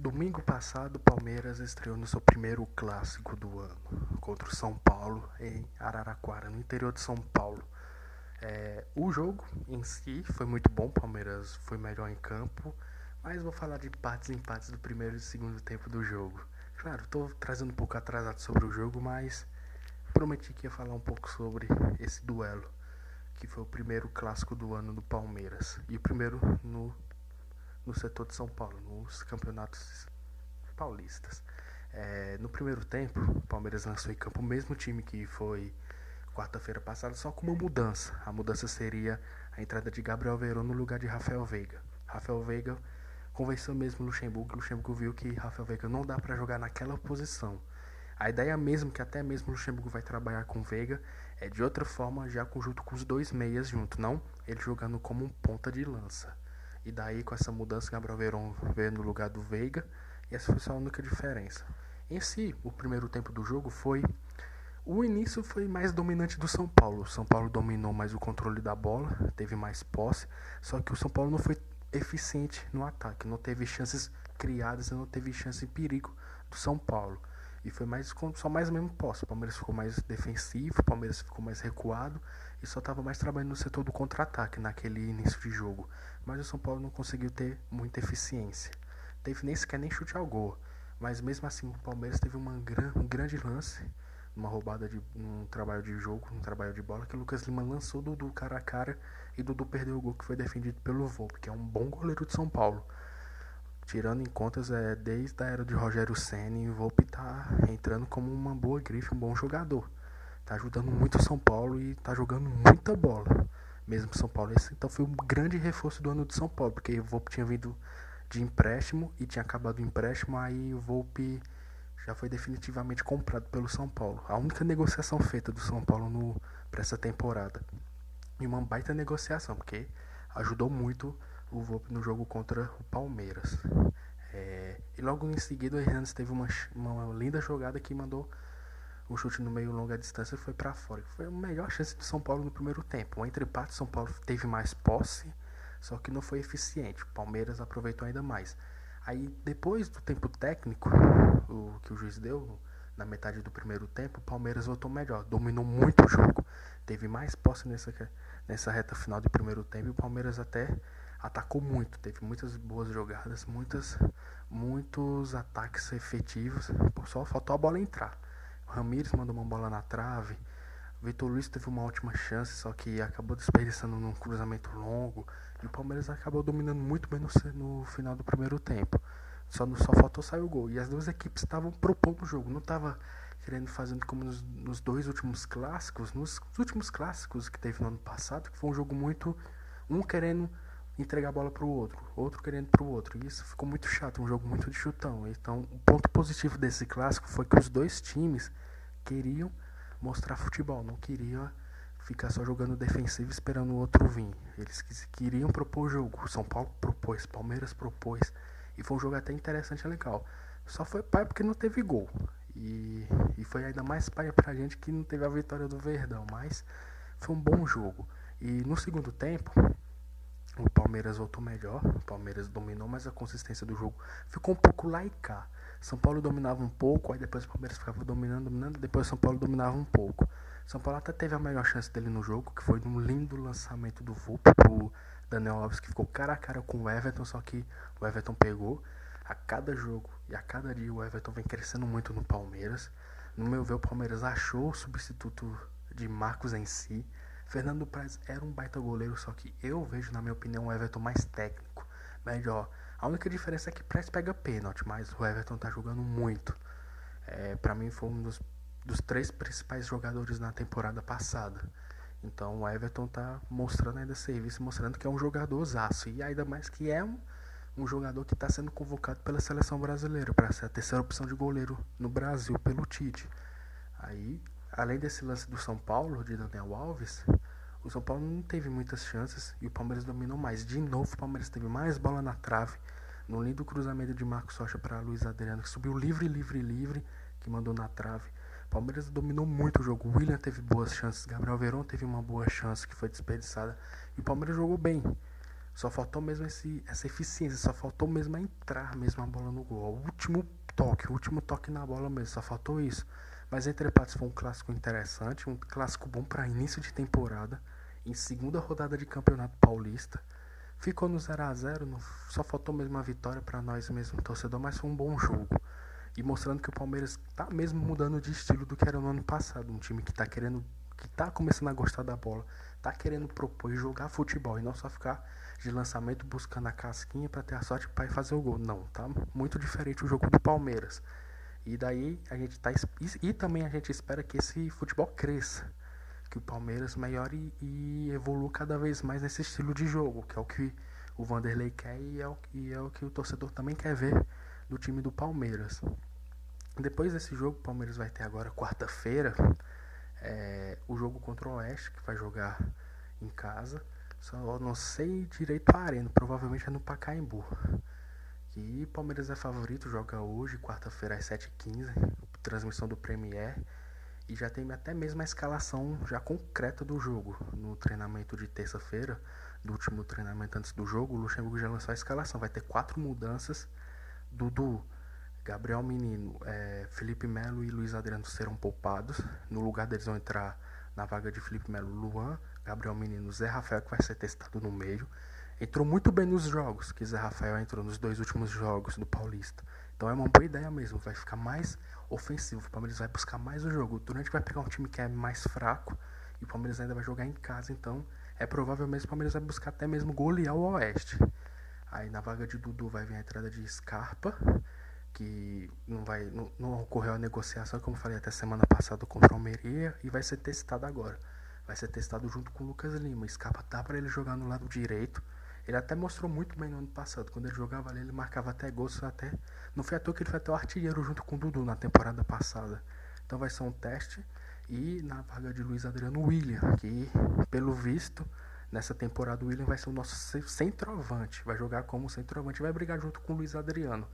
Domingo passado, o Palmeiras estreou no seu primeiro clássico do ano contra o São Paulo em Araraquara, no interior de São Paulo. É, o jogo em si foi muito bom, o Palmeiras foi melhor em campo, mas vou falar de empates e empates do primeiro e segundo tempo do jogo. Claro, estou trazendo um pouco atrasado sobre o jogo, mas prometi que ia falar um pouco sobre esse duelo, que foi o primeiro clássico do ano do Palmeiras e o primeiro no no setor de São Paulo, nos campeonatos paulistas. É, no primeiro tempo, o Palmeiras lançou em campo o mesmo time que foi quarta-feira passada, só com uma mudança. A mudança seria a entrada de Gabriel Verón no lugar de Rafael Veiga. Rafael Veiga convenceu mesmo Luxemburgo, Luxemburgo viu que Rafael Veiga não dá para jogar naquela posição. A ideia mesmo que até mesmo Luxemburgo vai trabalhar com Veiga é de outra forma, já junto com os dois meias junto, não ele jogando como um ponta de lança. E daí, com essa mudança, Gabriel Verón veio no lugar do Veiga. E essa foi a única diferença. Em si, o primeiro tempo do jogo foi. O início foi mais dominante do São Paulo. O São Paulo dominou mais o controle da bola, teve mais posse. Só que o São Paulo não foi eficiente no ataque. Não teve chances criadas, não teve chance em perigo do São Paulo. E foi mais só mais mesmo posse. O Palmeiras ficou mais defensivo, o Palmeiras ficou mais recuado e só estava mais trabalhando no setor do contra-ataque naquele início de jogo mas o São Paulo não conseguiu ter muita eficiência. Teve nem sequer nem chute ao gol, mas mesmo assim o Palmeiras teve uma gran, um grande lance, uma roubada de um trabalho de jogo, um trabalho de bola que o Lucas Lima lançou Dudu cara a cara e Dudu perdeu o gol que foi defendido pelo Volpe, que é um bom goleiro de São Paulo. Tirando em contas, é, desde a era de Rogério Senna, o Volpe tá entrando como uma boa grife, um bom jogador. Tá ajudando muito o São Paulo e tá jogando muita bola mesmo São Paulo. Esse, então foi um grande reforço do ano de São Paulo, porque o Volpe tinha vindo de empréstimo e tinha acabado o empréstimo, aí o Volpe já foi definitivamente comprado pelo São Paulo. A única negociação feita do São Paulo para essa temporada. E uma baita negociação, porque ajudou muito o Volpe no jogo contra o Palmeiras. É, e logo em seguida o Hernandes teve uma, uma linda jogada que mandou o chute no meio longa distância foi para fora. Foi a melhor chance do São Paulo no primeiro tempo. O entreparte, São Paulo teve mais posse, só que não foi eficiente. O Palmeiras aproveitou ainda mais. Aí, depois do tempo técnico o que o juiz deu, na metade do primeiro tempo, o Palmeiras voltou melhor, dominou muito o jogo, teve mais posse nessa, nessa reta final do primeiro tempo e o Palmeiras até atacou muito, teve muitas boas jogadas, muitas, muitos ataques efetivos, só faltou a bola entrar. Ramires mandou uma bola na trave. Vitor Luiz teve uma ótima chance, só que acabou desperdiçando num cruzamento longo. E o Palmeiras acabou dominando muito bem no, no final do primeiro tempo. Só, só faltou sair o gol. E as duas equipes estavam propondo o jogo. Não estava querendo fazendo como nos, nos, dois últimos clássicos. Nos últimos clássicos que teve no ano passado, que foi um jogo muito. Um querendo entregar a bola para o outro, outro querendo para o outro. E isso ficou muito chato, um jogo muito de chutão. Então, o ponto positivo desse clássico foi que os dois times queriam mostrar futebol, não queriam ficar só jogando defensivo esperando o outro vir. Eles queriam propor o jogo. São Paulo propôs, Palmeiras propôs. E foi um jogo até interessante e legal. Só foi pai porque não teve gol. E, e foi ainda mais pai pra gente que não teve a vitória do Verdão. Mas foi um bom jogo. E no segundo tempo, o Palmeiras voltou melhor, o Palmeiras dominou, mas a consistência do jogo ficou um pouco laica. São Paulo dominava um pouco, aí depois o Palmeiras ficava dominando, dominando, depois São Paulo dominava um pouco. São Paulo até teve a melhor chance dele no jogo, que foi num lindo lançamento do Vulp pro Daniel Alves, que ficou cara a cara com o Everton, só que o Everton pegou. A cada jogo e a cada dia o Everton vem crescendo muito no Palmeiras. No meu ver, o Palmeiras achou o substituto de Marcos em si. Fernando Praz era um baita goleiro, só que eu vejo, na minha opinião, o Everton mais técnico, melhor. A única diferença é que Praz pega pênalti, mas o Everton tá jogando muito. É, para mim foi um dos, dos três principais jogadores na temporada passada. Então o Everton tá mostrando ainda serviço, mostrando que é um jogador zaço. E ainda mais que é um, um jogador que está sendo convocado pela seleção brasileira para ser a terceira opção de goleiro no Brasil pelo Tite. Aí além desse lance do São Paulo, de Daniel Alves, o São Paulo não teve muitas chances e o Palmeiras dominou mais. De novo, o Palmeiras teve mais bola na trave. No lindo cruzamento de Marcos Rocha para Luiz Adriano, que subiu livre, livre, livre, que mandou na trave. O Palmeiras dominou muito o jogo. O William teve boas chances. Gabriel Verón teve uma boa chance que foi desperdiçada. E o Palmeiras jogou bem. Só faltou mesmo esse, essa eficiência, só faltou mesmo entrar mesmo a bola no gol. O último toque, o último toque na bola mesmo, só faltou isso. Mas entre partes foi um clássico interessante, um clássico bom para início de temporada, em segunda rodada de Campeonato Paulista. Ficou no 0 a 0 só faltou mesmo a vitória para nós mesmo, torcedor, mas foi um bom jogo. E mostrando que o Palmeiras está mesmo mudando de estilo do que era no ano passado. Um time que está querendo, que está começando a gostar da bola, está querendo propor e jogar futebol e não só ficar de lançamento buscando a casquinha para ter a sorte para fazer o gol. Não, tá muito diferente o jogo do Palmeiras. E daí a gente tá e, e também a gente espera que esse futebol cresça que o Palmeiras melhore e evolua cada vez mais nesse estilo de jogo, que é o que o Vanderlei quer e é o, e é o que o torcedor também quer ver do time do Palmeiras. Depois desse jogo, o Palmeiras vai ter agora quarta-feira é, o jogo contra o Oeste, que vai jogar em casa. Só não sei direito a arena, provavelmente é no Pacaembu. E Palmeiras é favorito, joga hoje, quarta-feira às 7h15, transmissão do Premier e já tem até mesmo a escalação já concreta do jogo. No treinamento de terça-feira, do último treinamento antes do jogo, o Luxemburgo já lançou a escalação. Vai ter quatro mudanças. Dudu, Gabriel Menino, é, Felipe Melo e Luiz Adriano serão poupados. No lugar deles vão entrar na vaga de Felipe Melo, Luan, Gabriel Menino, Zé Rafael, que vai ser testado no meio. Entrou muito bem nos jogos, que Zé Rafael entrou nos dois últimos jogos do Paulista. Então é uma boa ideia mesmo, vai ficar mais ofensivo. O Palmeiras vai buscar mais o jogo. O Durante vai pegar um time que é mais fraco e o Palmeiras ainda vai jogar em casa, então é provável mesmo que o Palmeiras vai buscar até mesmo golear o Oeste. Aí na vaga de Dudu vai vir a entrada de Scarpa, que não vai não, não ocorreu a negociação, como falei até semana passada contra o Almeria e vai ser testado agora. Vai ser testado junto com o Lucas Lima. Scarpa dá para ele jogar no lado direito ele até mostrou muito bem no ano passado. Quando ele jogava ali, ele marcava até gols. Até... Não foi à toa que ele foi até o artilheiro junto com o Dudu na temporada passada. Então vai ser um teste. E na vaga de Luiz Adriano William, que pelo visto, nessa temporada o William vai ser o nosso centroavante. Vai jogar como centroavante. Vai brigar junto com o Luiz Adriano.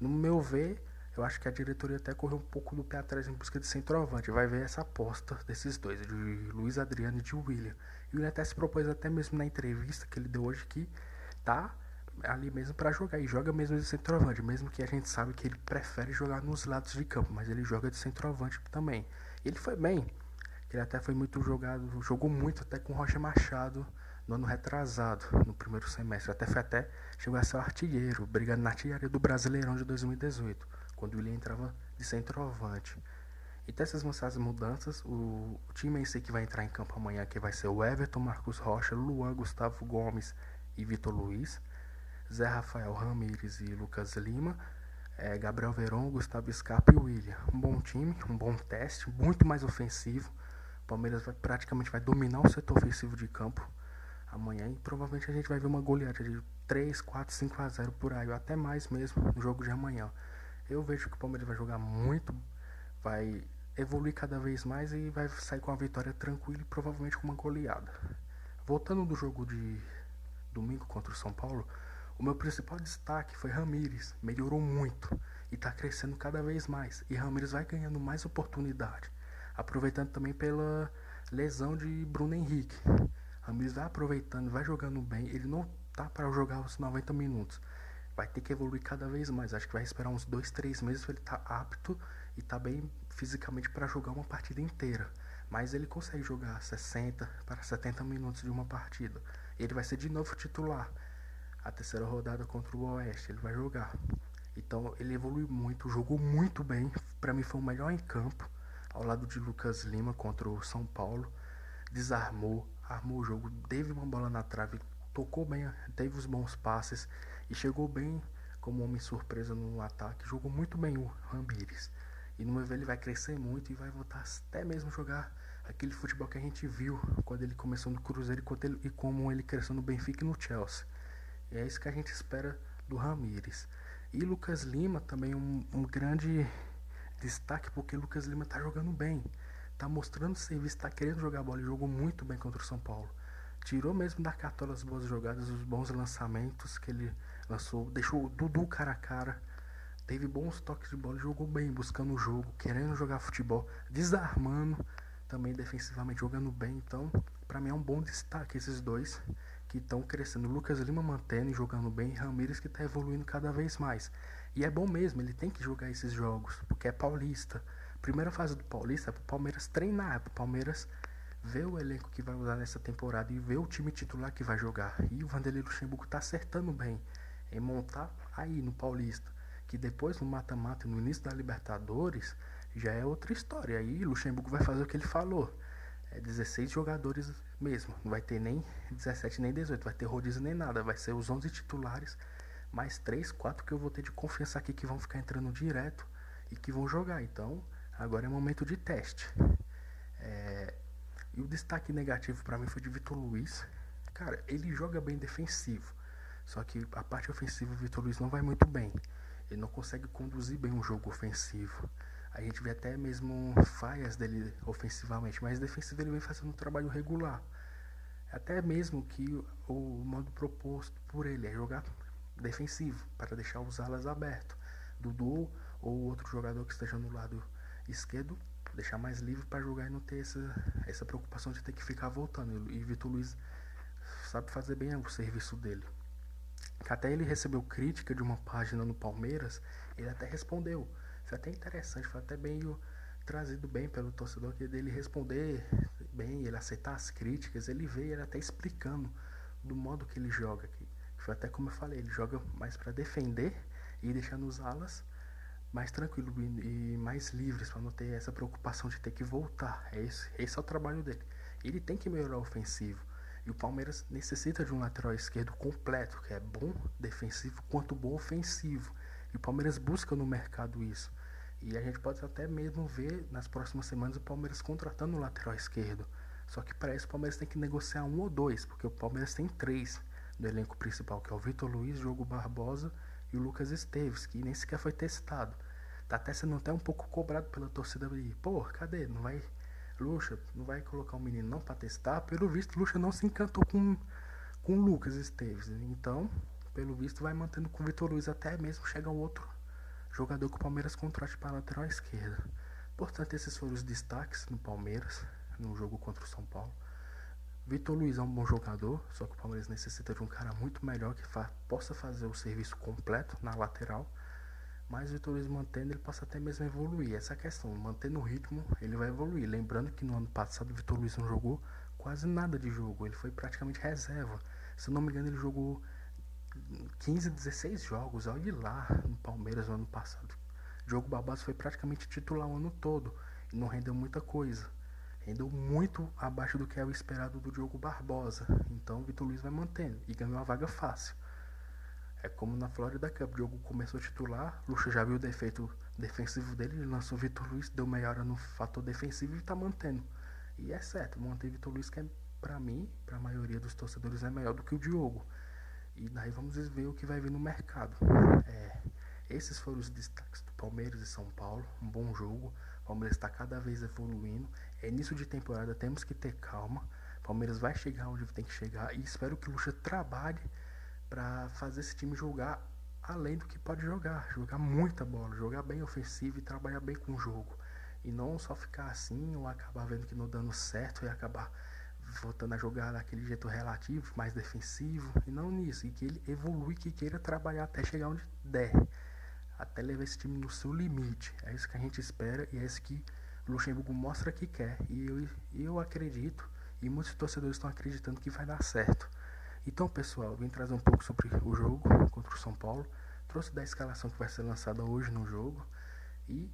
No meu ver, eu acho que a diretoria até correu um pouco do pé atrás em busca de centroavante. Vai ver essa aposta desses dois, de Luiz Adriano e de William. E ele até se propôs até mesmo na entrevista que ele deu hoje que tá ali mesmo para jogar e joga mesmo de centroavante, mesmo que a gente sabe que ele prefere jogar nos lados de campo, mas ele joga de centroavante também. E ele foi bem. Ele até foi muito jogado, jogou muito até com Rocha Machado no ano retrasado, no primeiro semestre. Até foi até chegou a ser artilheiro, brigando na artilharia do Brasileirão de 2018 quando ele entrava de centroavante. E dessas moçadas mudanças, o, o, time em si que vai entrar em campo amanhã que vai ser o Everton, Marcos Rocha, Luan, Gustavo Gomes e Vitor Luiz, Zé Rafael Ramires e Lucas Lima, é, Gabriel Veron, Gustavo Scarpa e William. Um bom time, um bom teste, muito mais ofensivo. O Palmeiras vai, praticamente vai dominar o setor ofensivo de campo amanhã e provavelmente a gente vai ver uma goleada de 3, 4, 5 a 0 por aí, ou até mais mesmo no jogo de amanhã. Eu vejo que o Palmeiras vai jogar muito, vai evoluir cada vez mais e vai sair com a vitória tranquila e provavelmente com uma goleada. Voltando do jogo de domingo contra o São Paulo, o meu principal destaque foi Ramires, melhorou muito e está crescendo cada vez mais. E Ramires vai ganhando mais oportunidade, aproveitando também pela lesão de Bruno Henrique. Ramires vai aproveitando, vai jogando bem. Ele não tá para jogar os 90 minutos, vai ter que evoluir cada vez mais. Acho que vai esperar uns dois, três meses para ele estar tá apto e estar tá bem fisicamente para jogar uma partida inteira. Mas ele consegue jogar 60 para 70 minutos de uma partida. Ele vai ser de novo titular. A terceira rodada contra o Oeste, ele vai jogar. Então ele evoluiu muito, jogou muito bem. Para mim foi o melhor em campo, ao lado de Lucas Lima contra o São Paulo. Desarmou, armou o jogo, teve uma bola na trave, tocou bem, teve os bons passes e chegou bem como homem surpresa no ataque. Jogou muito bem o Ramires. E no meu ver ele vai crescer muito e vai voltar até mesmo jogar aquele futebol que a gente viu quando ele começou no Cruzeiro e, ele, e como ele cresceu no Benfica e no Chelsea. E é isso que a gente espera do Ramires. E Lucas Lima também um, um grande destaque porque Lucas Lima está jogando bem. Está mostrando serviço, está querendo jogar bola e jogou muito bem contra o São Paulo. Tirou mesmo da cartola as boas jogadas, os bons lançamentos que ele lançou, deixou o Dudu cara a cara, teve bons toques de bola, jogou bem, buscando o jogo, querendo jogar futebol, desarmando, também defensivamente jogando bem. Então, para mim é um bom destaque esses dois. que estão crescendo. Lucas Lima mantendo e jogando bem, Ramires que está evoluindo cada vez mais. E é bom mesmo, ele tem que jogar esses jogos, porque é paulista. Primeira fase do Paulista é pro Palmeiras treinar, é pro Palmeiras ver o elenco que vai usar nessa temporada e ver o time titular que vai jogar. E o Vanderlei Luxemburgo tá acertando bem em montar aí no Paulista. Que depois no mata-mata, no início da Libertadores, já é outra história. Aí Luxemburgo vai fazer o que ele falou. É 16 jogadores mesmo. Não vai ter nem 17 nem 18. Vai ter rodízio nem nada. Vai ser os 11 titulares. Mais 3, 4 que eu vou ter de confiança aqui que vão ficar entrando direto e que vão jogar. Então, agora é momento de teste. É... E o destaque negativo para mim foi de Vitor Luiz. Cara, ele joga bem defensivo. Só que a parte ofensiva o Vitor Luiz não vai muito bem. Ele não consegue conduzir bem um jogo ofensivo. A gente vê até mesmo falhas dele ofensivamente, mas defensivo ele vem fazendo um trabalho regular. Até mesmo que o modo proposto por ele é jogar defensivo, para deixar os alas abertos. Dudu ou outro jogador que esteja no lado esquerdo, deixar mais livre para jogar e não ter essa, essa preocupação de ter que ficar voltando. E Vitor Luiz sabe fazer bem o serviço dele. Até ele recebeu crítica de uma página no Palmeiras, ele até respondeu. Isso é até interessante, foi até meio trazido bem pelo torcedor que dele responder bem, ele aceitar as críticas, ele veio ele até explicando do modo que ele joga aqui. Foi até como eu falei, ele joga mais para defender e deixando os alas mais tranquilo e mais livres para não ter essa preocupação de ter que voltar. É esse, esse é o trabalho dele. Ele tem que melhorar o ofensivo. E o Palmeiras necessita de um lateral esquerdo completo, que é bom defensivo quanto bom ofensivo. E o Palmeiras busca no mercado isso. E a gente pode até mesmo ver nas próximas semanas o Palmeiras contratando o lateral esquerdo. Só que para isso o Palmeiras tem que negociar um ou dois, porque o Palmeiras tem três do elenco principal, que é o Vitor Luiz, Diogo Barbosa e o Lucas Esteves, que nem sequer foi testado. Tá até sendo até um pouco cobrado pela torcida ali. Pô, cadê? Não vai. Luxa, não vai colocar o menino não para testar? Pelo visto, Luxa não se encantou com, com Lucas Esteves. Então, pelo visto, vai mantendo com o Vitor Luiz até mesmo chegar um outro jogador que o Palmeiras contrate para a lateral esquerda. Portanto, esses foram os destaques no Palmeiras, no jogo contra o São Paulo. Vitor Luiz é um bom jogador, só que o Palmeiras necessita de um cara muito melhor que fa possa fazer o serviço completo na lateral. Mas o Luiz mantendo, ele possa até mesmo evoluir. Essa a questão, mantendo o ritmo, ele vai evoluir. Lembrando que no ano passado o Vitor Luiz não jogou quase nada de jogo, ele foi praticamente reserva. Se eu não me engano, ele jogou 15, 16 jogos, olha lá no Palmeiras no ano passado. Diogo Barbosa foi praticamente titular o ano todo e não rendeu muita coisa rendeu muito abaixo do que é o esperado do Diogo Barbosa. Então o Vitor Luiz vai mantendo e ganhou a vaga fácil. É como na Florida Cup, o Diogo começou a titular, Lucha já viu o defeito defensivo dele, ele lançou o Vitor Luiz, deu melhora no fator defensivo e está mantendo. E é certo, manter Vitor Luiz que é, para mim, para a maioria dos torcedores é melhor do que o Diogo. E daí vamos ver o que vai vir no mercado. É, esses foram os destaques do Palmeiras e São Paulo. Um bom jogo. O Palmeiras está cada vez evoluindo. É início de temporada, temos que ter calma. O Palmeiras vai chegar onde tem que chegar. E espero que o Lucha trabalhe para fazer esse time jogar além do que pode jogar. Jogar muita bola, jogar bem ofensivo e trabalhar bem com o jogo. E não só ficar assim ou acabar vendo que não dando certo e acabar voltando a jogar daquele jeito relativo, mais defensivo. E não nisso. E que ele evolui, que queira trabalhar até chegar onde der até levar esse time no seu limite. É isso que a gente espera e é isso que o Luxemburgo mostra que quer. E eu, eu acredito, e muitos torcedores estão acreditando que vai dar certo. Então, pessoal, vim trazer um pouco sobre o jogo contra o São Paulo. Trouxe da escalação que vai ser lançada hoje no jogo. E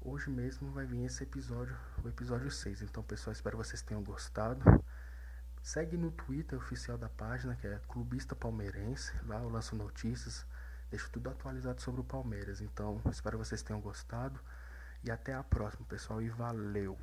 hoje mesmo vai vir esse episódio, o episódio 6. Então, pessoal, espero que vocês tenham gostado. Segue no Twitter oficial da página, que é Clubista Palmeirense. Lá eu lanço notícias deixo tudo atualizado sobre o Palmeiras. Então, espero que vocês tenham gostado. E até a próxima, pessoal. E valeu!